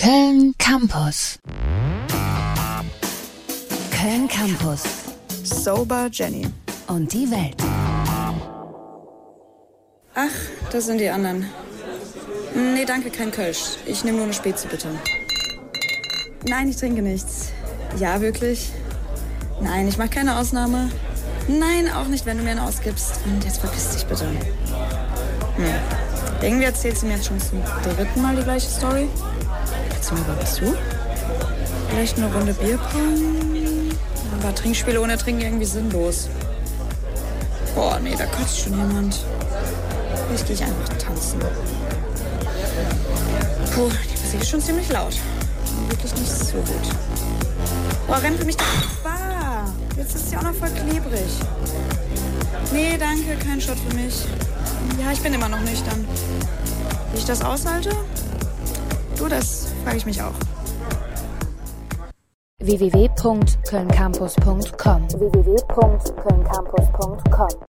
Köln Campus. Köln Campus. Sober Jenny. Und die Welt. Ach, das sind die anderen. Nee, danke, kein Kölsch. Ich nehme nur eine Spezi, bitte. Nein, ich trinke nichts. Ja, wirklich? Nein, ich mache keine Ausnahme. Nein, auch nicht, wenn du mir einen ausgibst. Und jetzt verpiss dich bitte. Hm. Irgendwie erzählst du mir jetzt schon zum dritten Mal die gleiche Story. Überhaupt zu? Vielleicht eine Runde Bierpong? Aber Trinkspiele ohne Trinken irgendwie sinnlos. Boah, nee, da kotzt schon jemand. Vielleicht gehe ich einfach tanzen. Puh, die Musik ist schon ziemlich laut. Wirklich nicht so gut. Boah, renn für mich Bar. Jetzt ist sie auch noch voll klebrig. Nee, danke, kein Shot für mich. Ja, ich bin immer noch nüchtern. Wie ich das aushalte? Du, das frage ich mich auch. www.kölncampus.com www.kölncampus.com